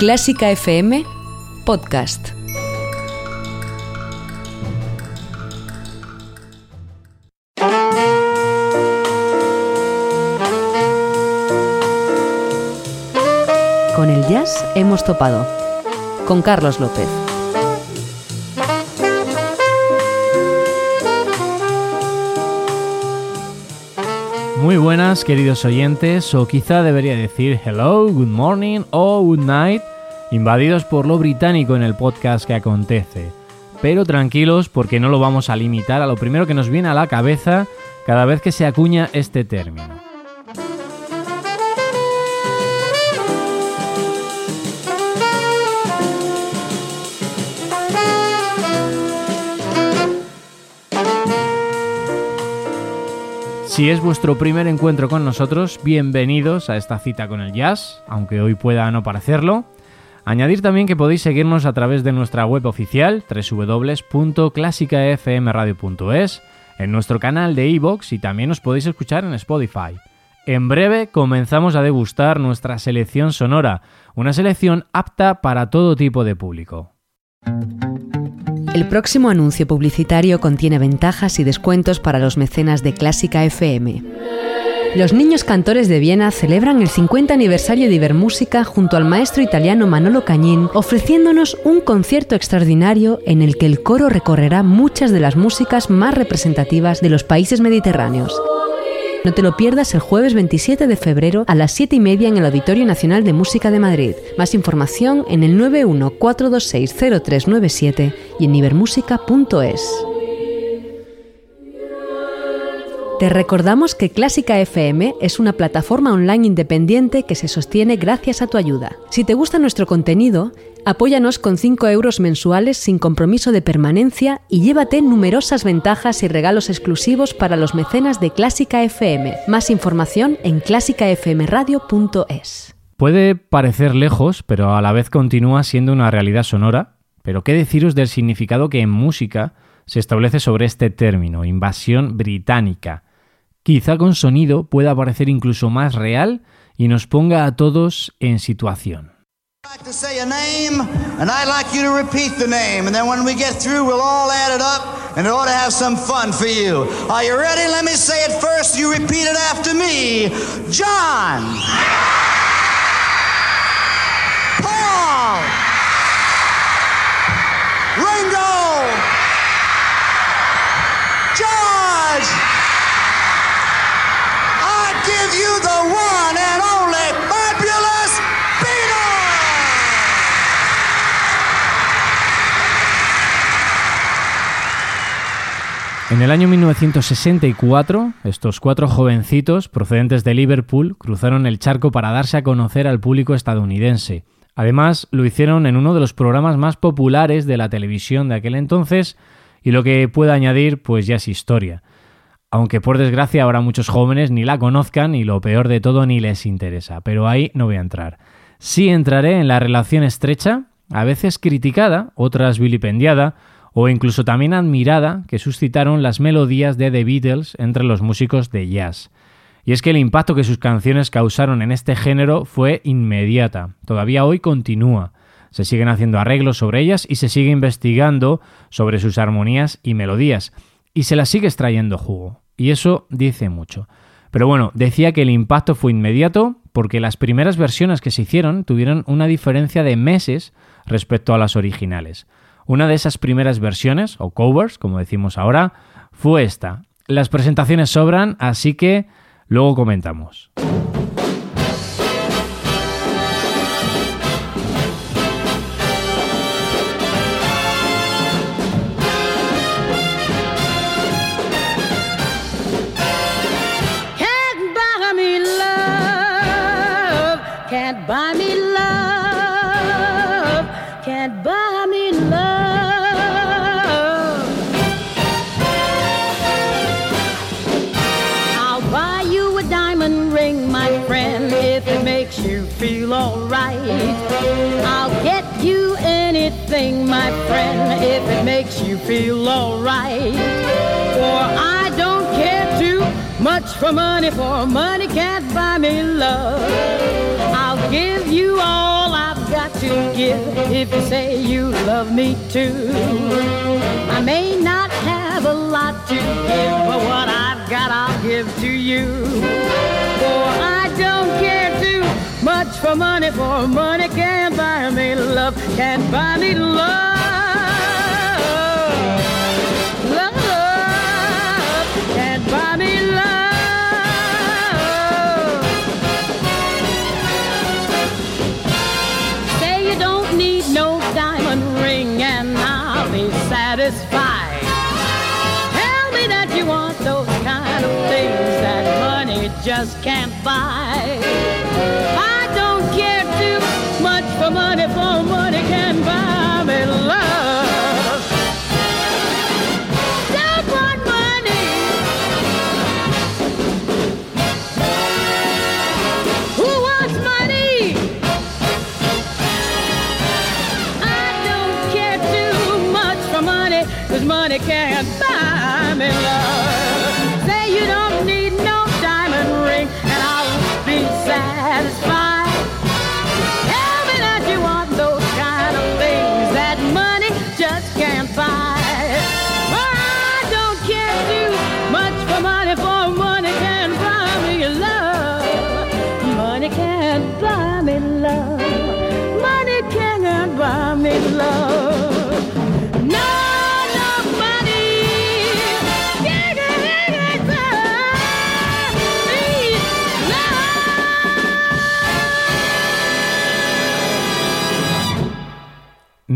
Clásica FM Podcast. Con el jazz hemos topado. Con Carlos López. Muy buenas, queridos oyentes, o quizá debería decir hello, good morning o good night, invadidos por lo británico en el podcast que acontece. Pero tranquilos porque no lo vamos a limitar a lo primero que nos viene a la cabeza cada vez que se acuña este término. Si es vuestro primer encuentro con nosotros, bienvenidos a esta cita con el jazz, aunque hoy pueda no parecerlo. Añadir también que podéis seguirnos a través de nuestra web oficial www.clásicafmradio.es, en nuestro canal de iVoox y también os podéis escuchar en Spotify. En breve comenzamos a degustar nuestra selección sonora, una selección apta para todo tipo de público. El próximo anuncio publicitario contiene ventajas y descuentos para los mecenas de Clásica FM. Los niños cantores de Viena celebran el 50 aniversario de Ibermúsica junto al maestro italiano Manolo Cañín, ofreciéndonos un concierto extraordinario en el que el coro recorrerá muchas de las músicas más representativas de los países mediterráneos. No te lo pierdas el jueves 27 de febrero a las 7 y media en el Auditorio Nacional de Música de Madrid. Más información en el 914260397 y en ibermúsica.es. Te recordamos que Clásica FM es una plataforma online independiente que se sostiene gracias a tu ayuda. Si te gusta nuestro contenido, apóyanos con 5 euros mensuales sin compromiso de permanencia y llévate numerosas ventajas y regalos exclusivos para los mecenas de Clásica FM. Más información en clásicafmradio.es. Puede parecer lejos, pero a la vez continúa siendo una realidad sonora. Pero ¿qué deciros del significado que en música se establece sobre este término, invasión británica? Quizá con sonido pueda parecer incluso más real y nos ponga a todos en situación. and it ought to have some fun for you. Are you ready? Let me say it first. You repeat it after me. John. Paul. Ringo. George. I give you the one and only fabulous Beatles. En el año 1964, estos cuatro jovencitos procedentes de Liverpool cruzaron el charco para darse a conocer al público estadounidense. Además, lo hicieron en uno de los programas más populares de la televisión de aquel entonces, y lo que puedo añadir, pues ya es historia. Aunque por desgracia ahora muchos jóvenes ni la conozcan y lo peor de todo ni les interesa, pero ahí no voy a entrar. Sí entraré en la relación estrecha, a veces criticada, otras vilipendiada, o incluso también admirada, que suscitaron las melodías de The Beatles entre los músicos de jazz. Y es que el impacto que sus canciones causaron en este género fue inmediata. Todavía hoy continúa. Se siguen haciendo arreglos sobre ellas y se sigue investigando sobre sus armonías y melodías. Y se las sigue extrayendo jugo. Y eso dice mucho. Pero bueno, decía que el impacto fue inmediato porque las primeras versiones que se hicieron tuvieron una diferencia de meses respecto a las originales. Una de esas primeras versiones, o covers, como decimos ahora, fue esta. Las presentaciones sobran, así que luego comentamos. Feel alright. For I don't care too much for money, for money can't buy me love. I'll give you all I've got to give if you say you love me too. I may not have a lot to give, but what I've got I'll give to you. For I don't care too much for money, for money can't buy me love, can't buy me love. Just can't buy. I don't care too much for money, for money can buy me love. Don't want money. Who wants money? I don't care too much for money, can't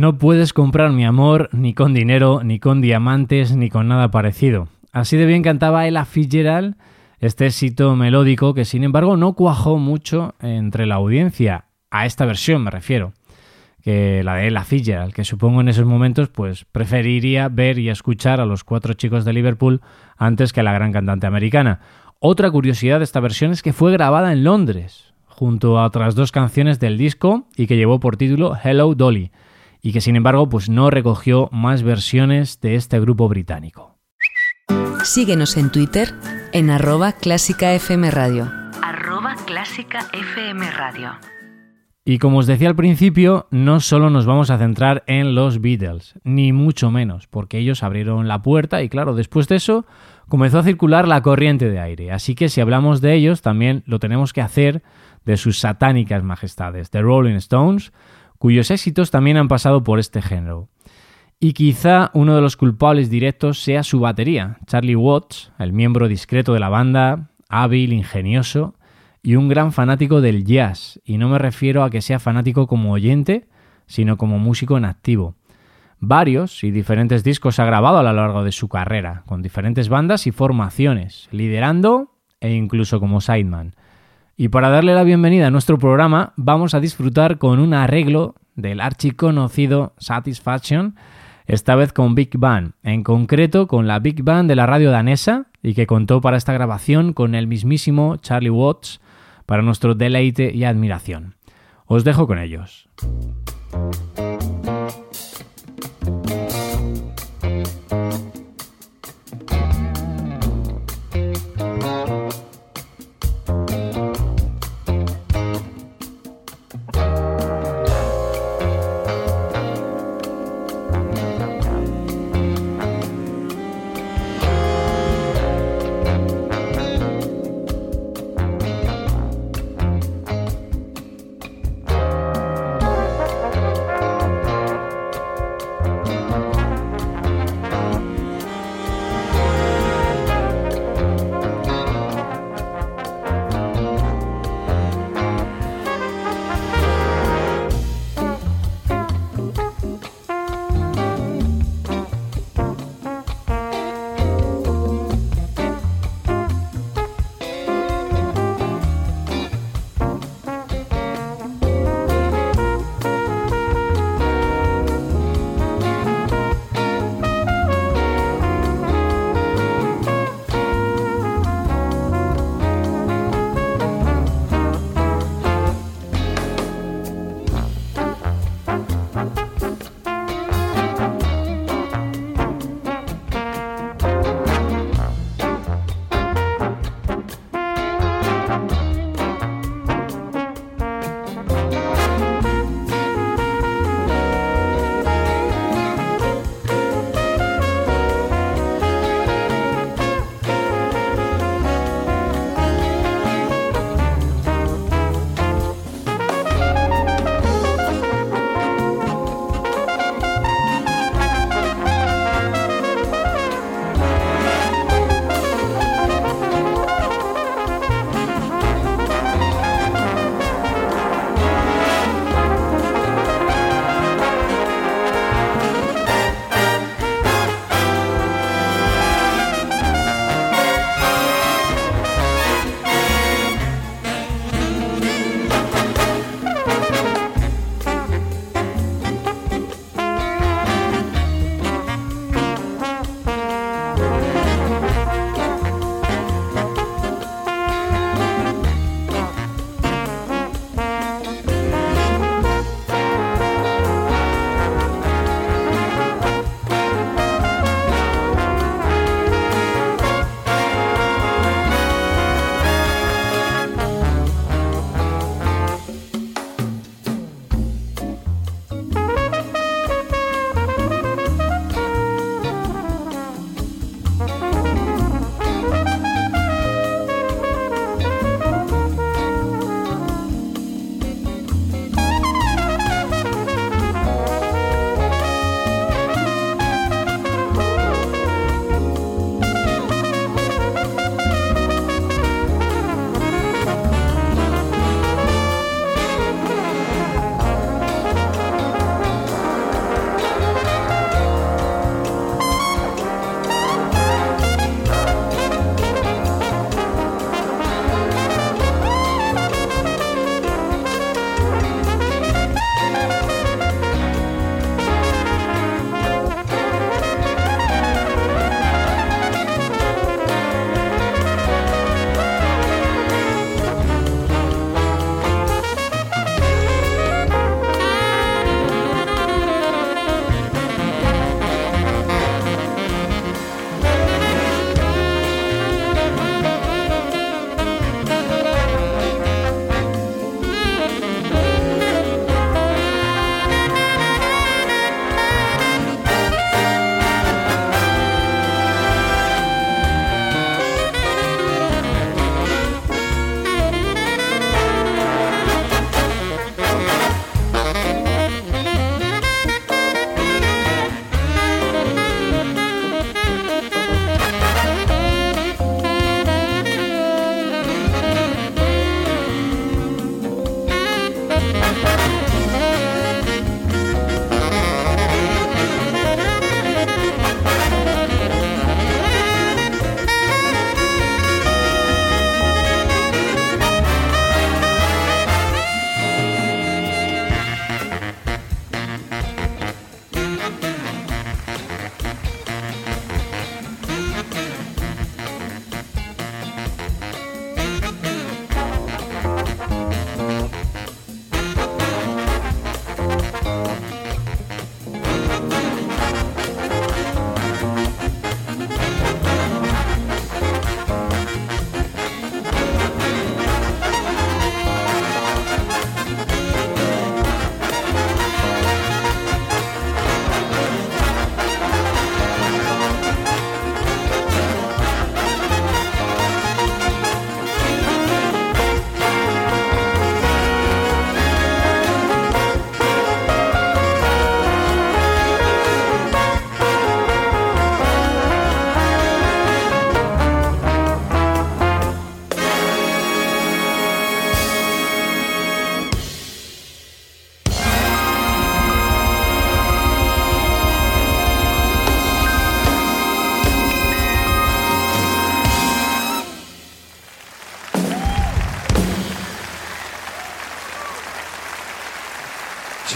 No puedes comprar mi amor ni con dinero, ni con diamantes, ni con nada parecido. Así de bien cantaba Ella Fitzgerald este éxito melódico que sin embargo no cuajó mucho entre la audiencia, a esta versión me refiero, que la de Ella Fitzgerald, que supongo en esos momentos pues preferiría ver y escuchar a los cuatro chicos de Liverpool antes que a la gran cantante americana. Otra curiosidad de esta versión es que fue grabada en Londres, junto a otras dos canciones del disco y que llevó por título Hello Dolly, y que sin embargo pues no recogió más versiones de este grupo británico. Síguenos en Twitter en arroba clásica FM Radio. Arroba Clásica FM Radio. Y como os decía al principio, no solo nos vamos a centrar en los Beatles, ni mucho menos, porque ellos abrieron la puerta y claro, después de eso comenzó a circular la corriente de aire. Así que si hablamos de ellos, también lo tenemos que hacer de sus satánicas majestades, The Rolling Stones, cuyos éxitos también han pasado por este género. Y quizá uno de los culpables directos sea su batería, Charlie Watts, el miembro discreto de la banda, hábil, ingenioso y un gran fanático del jazz. Y no me refiero a que sea fanático como oyente, sino como músico en activo. Varios y diferentes discos ha grabado a lo largo de su carrera, con diferentes bandas y formaciones, liderando e incluso como sideman. Y para darle la bienvenida a nuestro programa, vamos a disfrutar con un arreglo del archiconocido Satisfaction, esta vez con Big Band, en concreto con la Big Band de la radio danesa y que contó para esta grabación con el mismísimo Charlie Watts para nuestro deleite y admiración. Os dejo con ellos.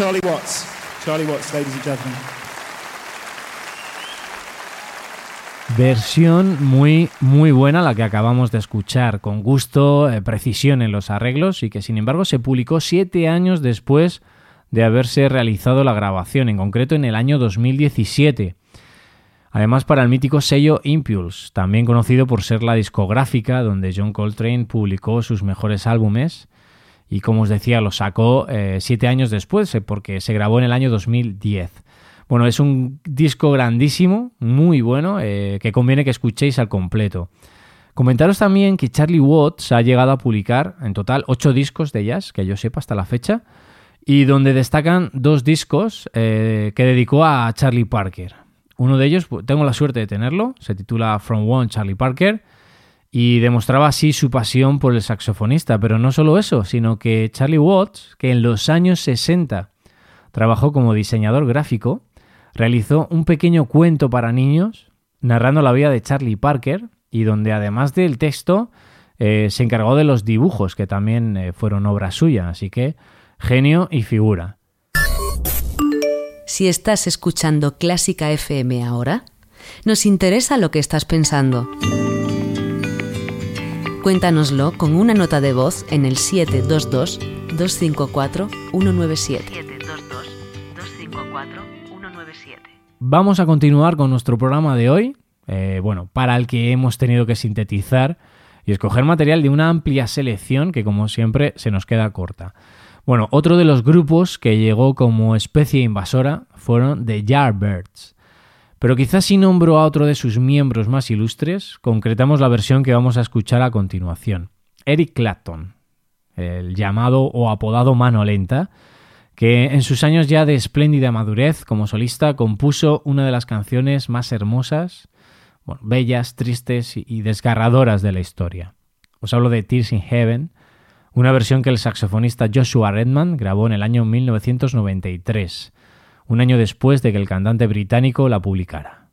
Charlie Watts. Charlie Watts, ladies and gentlemen. Versión muy, muy buena la que acabamos de escuchar, con gusto, eh, precisión en los arreglos y que sin embargo se publicó siete años después de haberse realizado la grabación, en concreto en el año 2017. Además para el mítico sello Impulse, también conocido por ser la discográfica donde John Coltrane publicó sus mejores álbumes y como os decía lo sacó eh, siete años después eh, porque se grabó en el año 2010. Bueno, es un disco grandísimo, muy bueno, eh, que conviene que escuchéis al completo. Comentaros también que Charlie Watts ha llegado a publicar en total ocho discos de jazz, que yo sepa hasta la fecha, y donde destacan dos discos que dedicó a Charlie Parker. Uno de ellos, tengo la suerte de tenerlo, se titula From One Charlie Parker y demostraba así su pasión por el saxofonista. Pero no solo eso, sino que Charlie Watts, que en los años 60 trabajó como diseñador gráfico, realizó un pequeño cuento para niños narrando la vida de Charlie Parker y donde además del texto eh, se encargó de los dibujos, que también eh, fueron obra suya. Así que genio y figura. Si estás escuchando Clásica FM ahora, nos interesa lo que estás pensando. Cuéntanoslo con una nota de voz en el 722-254-197. Vamos a continuar con nuestro programa de hoy, eh, bueno, para el que hemos tenido que sintetizar y escoger material de una amplia selección que como siempre se nos queda corta. Bueno, otro de los grupos que llegó como especie invasora fueron The Yardbirds. Pero quizás si nombro a otro de sus miembros más ilustres, concretamos la versión que vamos a escuchar a continuación. Eric Clapton, el llamado o apodado Mano Lenta, que en sus años ya de espléndida madurez como solista compuso una de las canciones más hermosas, bellas, tristes y desgarradoras de la historia. Os hablo de Tears in Heaven, una versión que el saxofonista Joshua Redman grabó en el año 1993, un año después de que el cantante británico la publicara.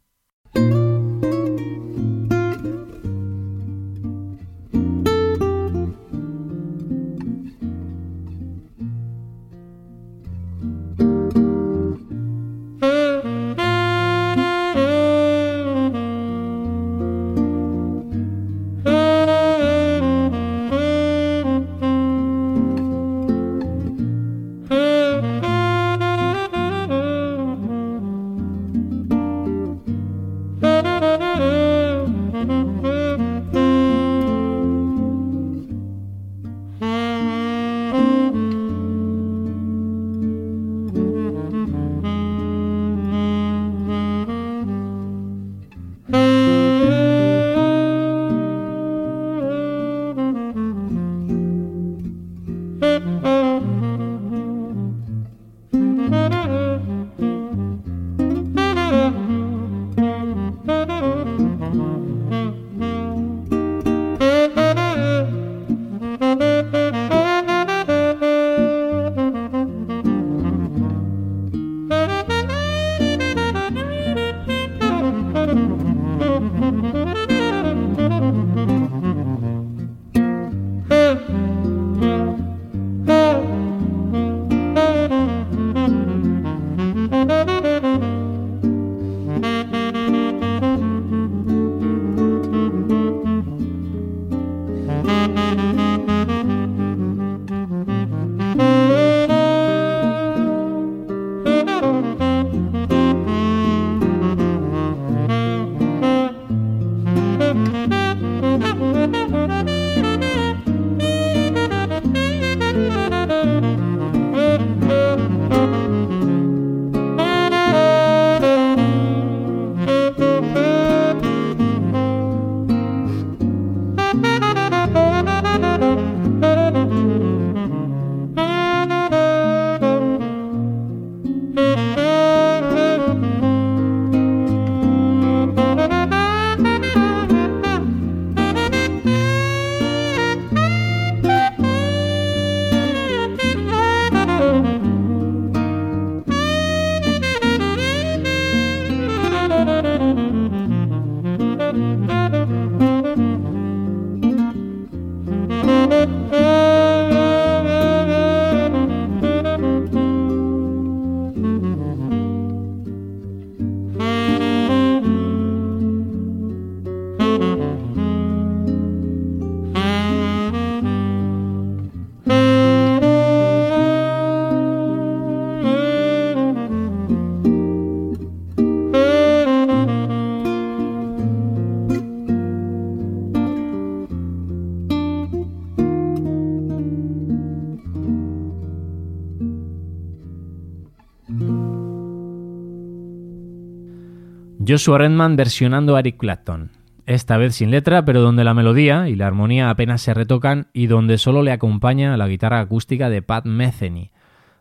Joshua Redman versionando a Eric Clapton, esta vez sin letra, pero donde la melodía y la armonía apenas se retocan y donde solo le acompaña la guitarra acústica de Pat Metheny.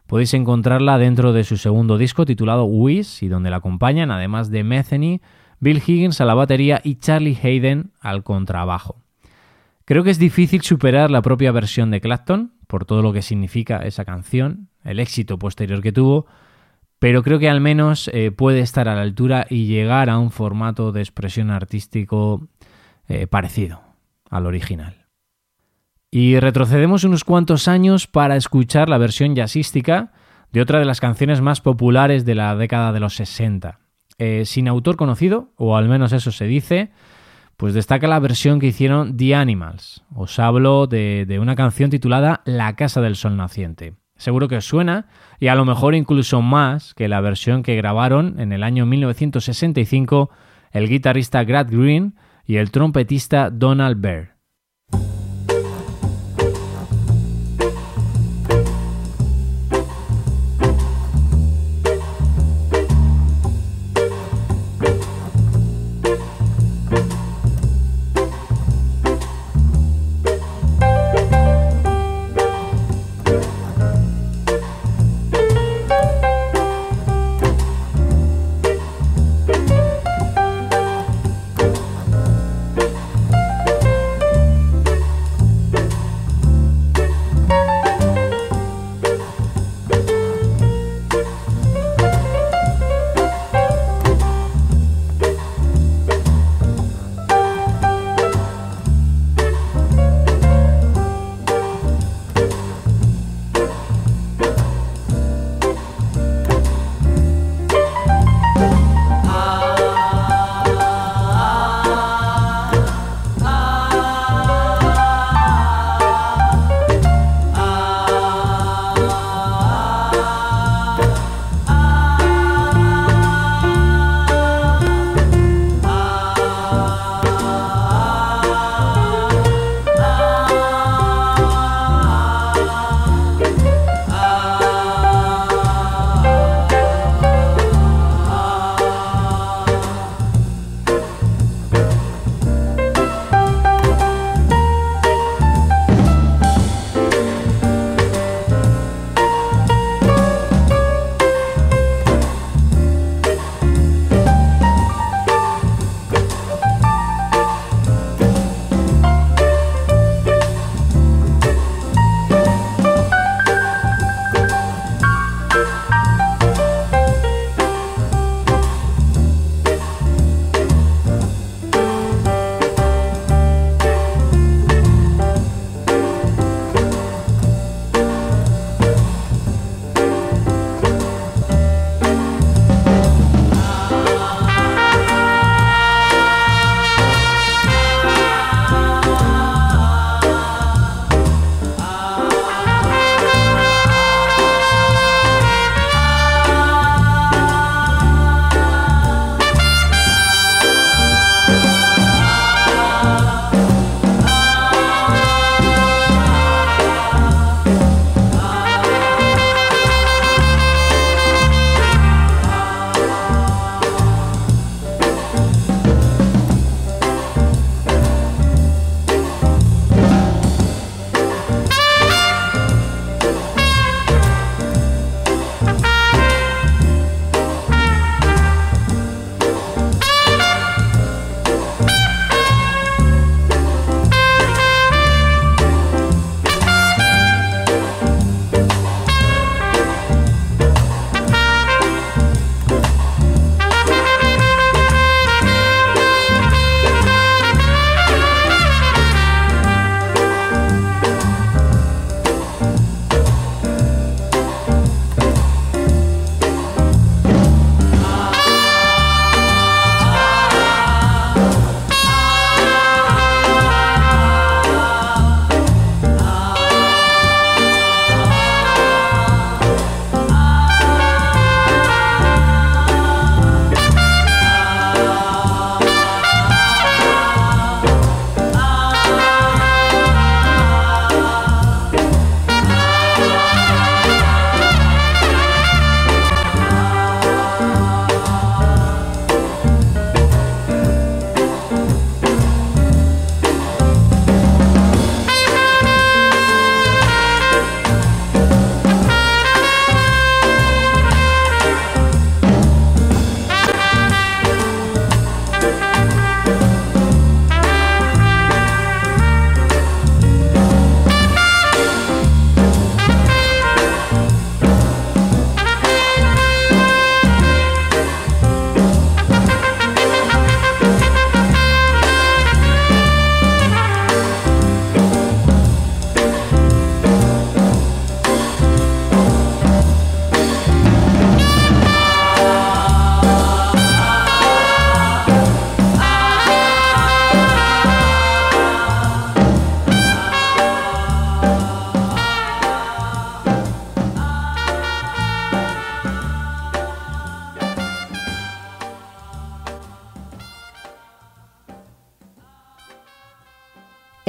Podéis encontrarla dentro de su segundo disco titulado Wiz y donde la acompañan, además de Metheny, Bill Higgins a la batería y Charlie Hayden al contrabajo. Creo que es difícil superar la propia versión de Clapton, por todo lo que significa esa canción, el éxito posterior que tuvo, pero creo que al menos eh, puede estar a la altura y llegar a un formato de expresión artístico eh, parecido al original. Y retrocedemos unos cuantos años para escuchar la versión jazzística de otra de las canciones más populares de la década de los 60. Eh, sin autor conocido, o al menos eso se dice, pues destaca la versión que hicieron The Animals. Os hablo de, de una canción titulada La Casa del Sol Naciente. Seguro que os suena y a lo mejor incluso más que la versión que grabaron en el año 1965 el guitarrista Grant Green y el trompetista Donald Byrd.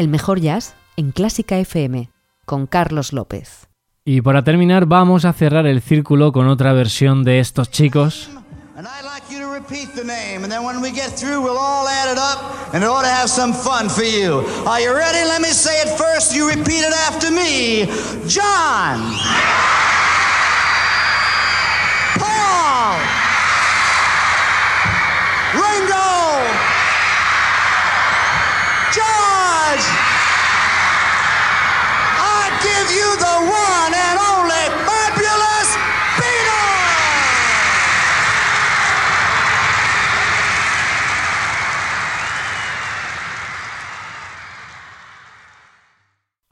El mejor jazz en Clásica FM con Carlos López. Y para terminar vamos a cerrar el círculo con otra versión de estos chicos. And I'd like you to repeat the name, and then when we get through, we'll all add it up, and it ought to have some fun for you. Are you ready? Let me say it first. You repeat it after me. John. Paul. Ringo. I give you the one and only.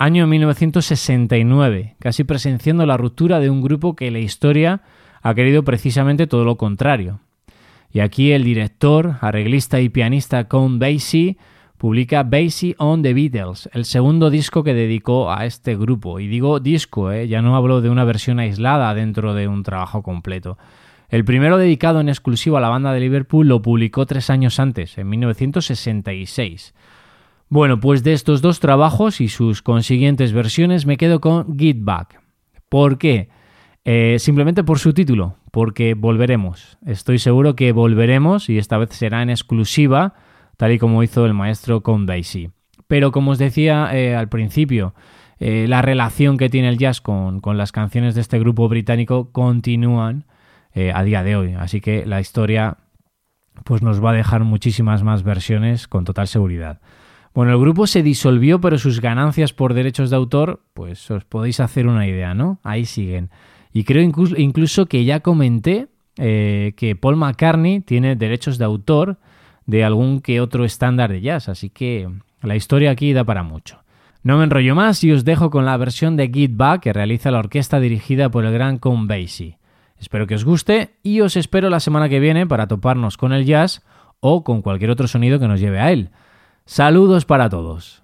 Año 1969, casi presenciando la ruptura de un grupo que la historia ha querido precisamente todo lo contrario. Y aquí el director, arreglista y pianista Count Basie publica Basie on the Beatles, el segundo disco que dedicó a este grupo. Y digo disco, ¿eh? ya no hablo de una versión aislada dentro de un trabajo completo. El primero dedicado en exclusivo a la banda de Liverpool lo publicó tres años antes, en 1966. Bueno, pues de estos dos trabajos y sus consiguientes versiones me quedo con Get Back. ¿Por qué? Eh, simplemente por su título, porque volveremos. Estoy seguro que volveremos y esta vez será en exclusiva, tal y como hizo el maestro con Daisy. Pero como os decía eh, al principio, eh, la relación que tiene el jazz con, con, las canciones de este grupo británico continúan a día de hoy. Así que la historia pues nos va a dejar muchísimas más versiones con total seguridad. Bueno, el grupo se disolvió, pero sus ganancias por derechos de autor, pues os podéis hacer una idea, ¿no? Ahí siguen. Y creo incluso, que ya comenté eh, que Paul McCartney tiene derechos de autor de algún que otro estándar de jazz, así que la historia aquí da para mucho. No me enrollo más y os dejo con la versión de Get Back que realiza la orquesta dirigida por el gran Count Basie. Espero que os guste y os espero la semana que viene para toparnos con el jazz o con cualquier otro sonido que nos lleve a él. Saludos para todos.